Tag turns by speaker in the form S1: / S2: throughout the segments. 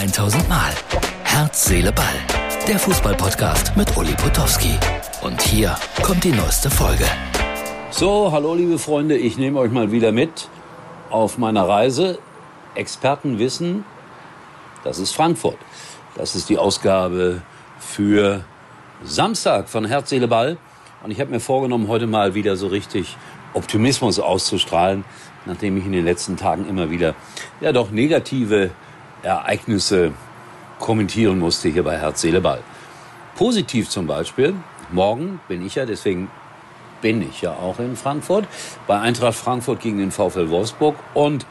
S1: 1000 Mal. Herz, Seele, Ball. Der Fußballpodcast mit Uli Potowski. Und hier kommt die neueste Folge.
S2: So, hallo liebe Freunde, ich nehme euch mal wieder mit auf meiner Reise. Experten wissen, das ist Frankfurt. Das ist die Ausgabe für Samstag von Herz, Seele, Ball. Und ich habe mir vorgenommen, heute mal wieder so richtig Optimismus auszustrahlen, nachdem ich in den letzten Tagen immer wieder ja doch negative Ereignisse kommentieren musste hier bei Herz, Seele, Ball. Positiv zum Beispiel, morgen bin ich ja, deswegen bin ich ja auch in Frankfurt, bei Eintracht Frankfurt gegen den VfL Wolfsburg. Und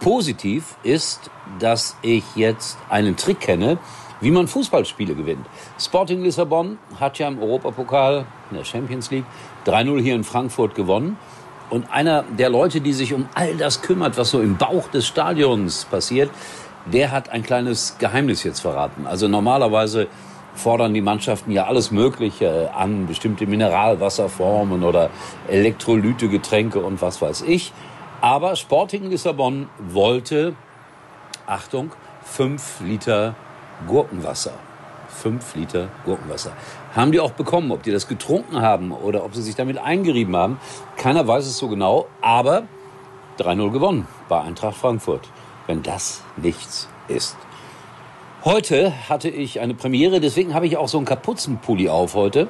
S2: positiv ist, dass ich jetzt einen Trick kenne, wie man Fußballspiele gewinnt. Sporting Lissabon hat ja im Europapokal, in der Champions League, 3-0 hier in Frankfurt gewonnen. Und einer der Leute, die sich um all das kümmert, was so im Bauch des Stadions passiert, der hat ein kleines Geheimnis jetzt verraten. Also normalerweise fordern die Mannschaften ja alles Mögliche an, bestimmte Mineralwasserformen oder Elektrolytegetränke und was weiß ich. Aber Sporting Lissabon wollte, Achtung, fünf Liter Gurkenwasser. Fünf Liter Gurkenwasser. Haben die auch bekommen. Ob die das getrunken haben oder ob sie sich damit eingerieben haben, keiner weiß es so genau. Aber 3-0 gewonnen bei Eintracht Frankfurt. Wenn das nichts ist. Heute hatte ich eine Premiere, deswegen habe ich auch so einen Kapuzenpulli auf heute.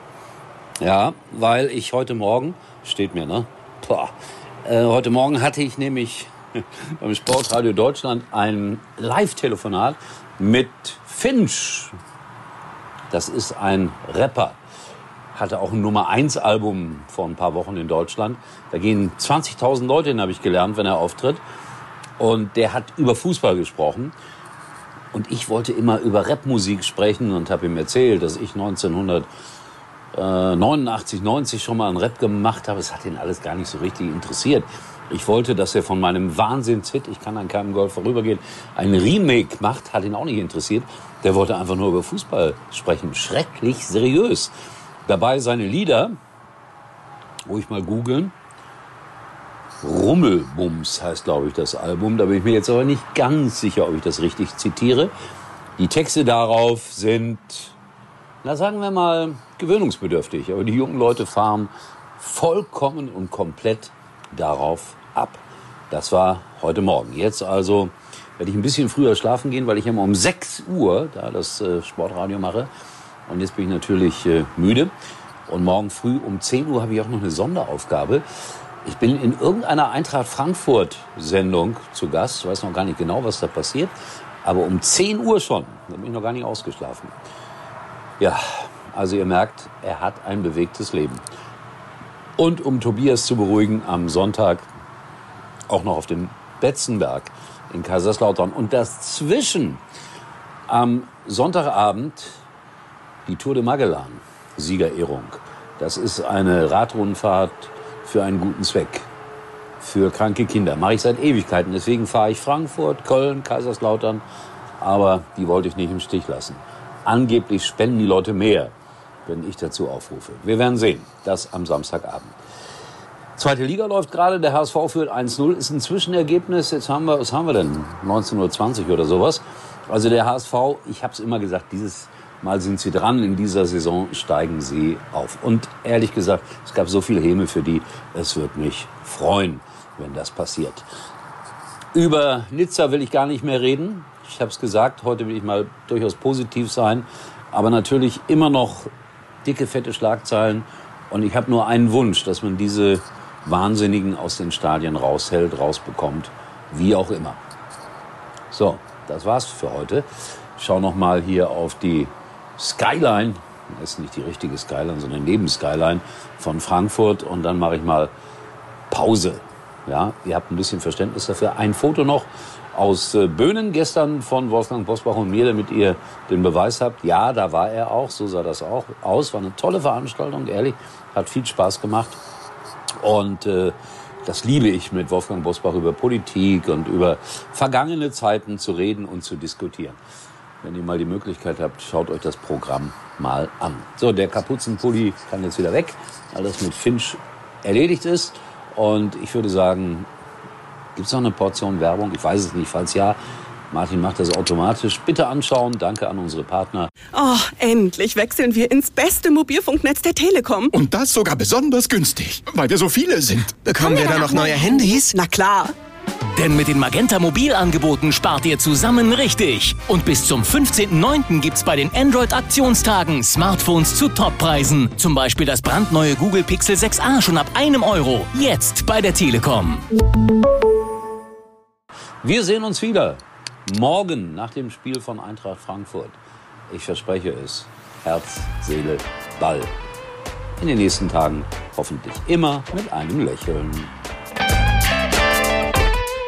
S2: Ja, weil ich heute Morgen, steht mir, ne? Boah, äh, heute Morgen hatte ich nämlich beim Sportradio Deutschland ein Live-Telefonat mit Finch. Das ist ein Rapper. Hatte auch ein Nummer 1 Album vor ein paar Wochen in Deutschland. Da gehen 20.000 Leute hin, habe ich gelernt, wenn er auftritt. Und der hat über Fußball gesprochen. Und ich wollte immer über Rapmusik sprechen und habe ihm erzählt, dass ich 1989, 90 schon mal einen Rap gemacht habe. Es hat ihn alles gar nicht so richtig interessiert. Ich wollte, dass er von meinem Wahnsinnshit, ich kann an keinem Golf vorübergehen, ein Remake macht, hat ihn auch nicht interessiert. Der wollte einfach nur über Fußball sprechen. Schrecklich seriös. Dabei seine Lieder, ruhig mal googeln. Rummelbums heißt, glaube ich, das Album. Da bin ich mir jetzt aber nicht ganz sicher, ob ich das richtig zitiere. Die Texte darauf sind, na sagen wir mal, gewöhnungsbedürftig. Aber die jungen Leute fahren vollkommen und komplett darauf ab. Das war heute Morgen. Jetzt also werde ich ein bisschen früher schlafen gehen, weil ich immer um 6 Uhr da das äh, Sportradio mache. Und jetzt bin ich natürlich äh, müde. Und morgen früh um 10 Uhr habe ich auch noch eine Sonderaufgabe. Ich bin in irgendeiner Eintracht Frankfurt Sendung zu Gast. Ich weiß noch gar nicht genau, was da passiert. Aber um 10 Uhr schon. Da bin ich noch gar nicht ausgeschlafen. Ja, also ihr merkt, er hat ein bewegtes Leben. Und um Tobias zu beruhigen, am Sonntag auch noch auf dem Betzenberg in Kaiserslautern. Und das zwischen am Sonntagabend die Tour de Magellan, Siegerehrung. Das ist eine Radrundfahrt für einen guten Zweck. Für kranke Kinder. Mache ich seit Ewigkeiten. Deswegen fahre ich Frankfurt, Köln, Kaiserslautern. Aber die wollte ich nicht im Stich lassen. Angeblich spenden die Leute mehr wenn ich dazu aufrufe. Wir werden sehen. Das am Samstagabend. Zweite Liga läuft gerade. Der HSV führt 1-0. Ist ein Zwischenergebnis. Jetzt haben wir, was haben wir denn? 19.20 Uhr oder sowas. Also der HSV, ich habe es immer gesagt, dieses Mal sind sie dran. In dieser Saison steigen sie auf. Und ehrlich gesagt, es gab so viel Häme für die. Es wird mich freuen, wenn das passiert. Über Nizza will ich gar nicht mehr reden. Ich habe es gesagt, heute will ich mal durchaus positiv sein. Aber natürlich immer noch dicke, fette Schlagzeilen. Und ich habe nur einen Wunsch, dass man diese Wahnsinnigen aus den Stadien raushält, rausbekommt, wie auch immer. So, das war's für heute. schau noch mal hier auf die Skyline. Das ist nicht die richtige Skyline, sondern neben Skyline von Frankfurt. Und dann mache ich mal Pause. Ja, ihr habt ein bisschen Verständnis dafür. Ein Foto noch aus äh, Böhnen gestern von Wolfgang Bosbach und mir, damit ihr den Beweis habt. Ja, da war er auch, so sah das auch aus. War eine tolle Veranstaltung, ehrlich, hat viel Spaß gemacht. Und äh, das liebe ich, mit Wolfgang Bosbach über Politik und über vergangene Zeiten zu reden und zu diskutieren. Wenn ihr mal die Möglichkeit habt, schaut euch das Programm mal an. So, der Kapuzenpulli kann jetzt wieder weg, weil das mit Finch erledigt ist. Und ich würde sagen, Gibt es noch eine Portion Werbung? Ich weiß es nicht. Falls ja, Martin macht das automatisch. Bitte anschauen. Danke an unsere Partner.
S3: Oh, endlich wechseln wir ins beste Mobilfunknetz der Telekom.
S4: Und das sogar besonders günstig, weil wir so viele sind.
S5: Bekommen wir da noch neue Handys?
S3: Na klar.
S1: Denn mit den Magenta Mobilangeboten spart ihr zusammen richtig. Und bis zum 15.09. gibt's bei den Android-Aktionstagen Smartphones zu Toppreisen. Zum Beispiel das brandneue Google Pixel 6a schon ab einem Euro. Jetzt bei der Telekom.
S2: Wir sehen uns wieder. Morgen nach dem Spiel von Eintracht Frankfurt. Ich verspreche es. Herz, Seele, Ball. In den nächsten Tagen hoffentlich immer mit einem Lächeln.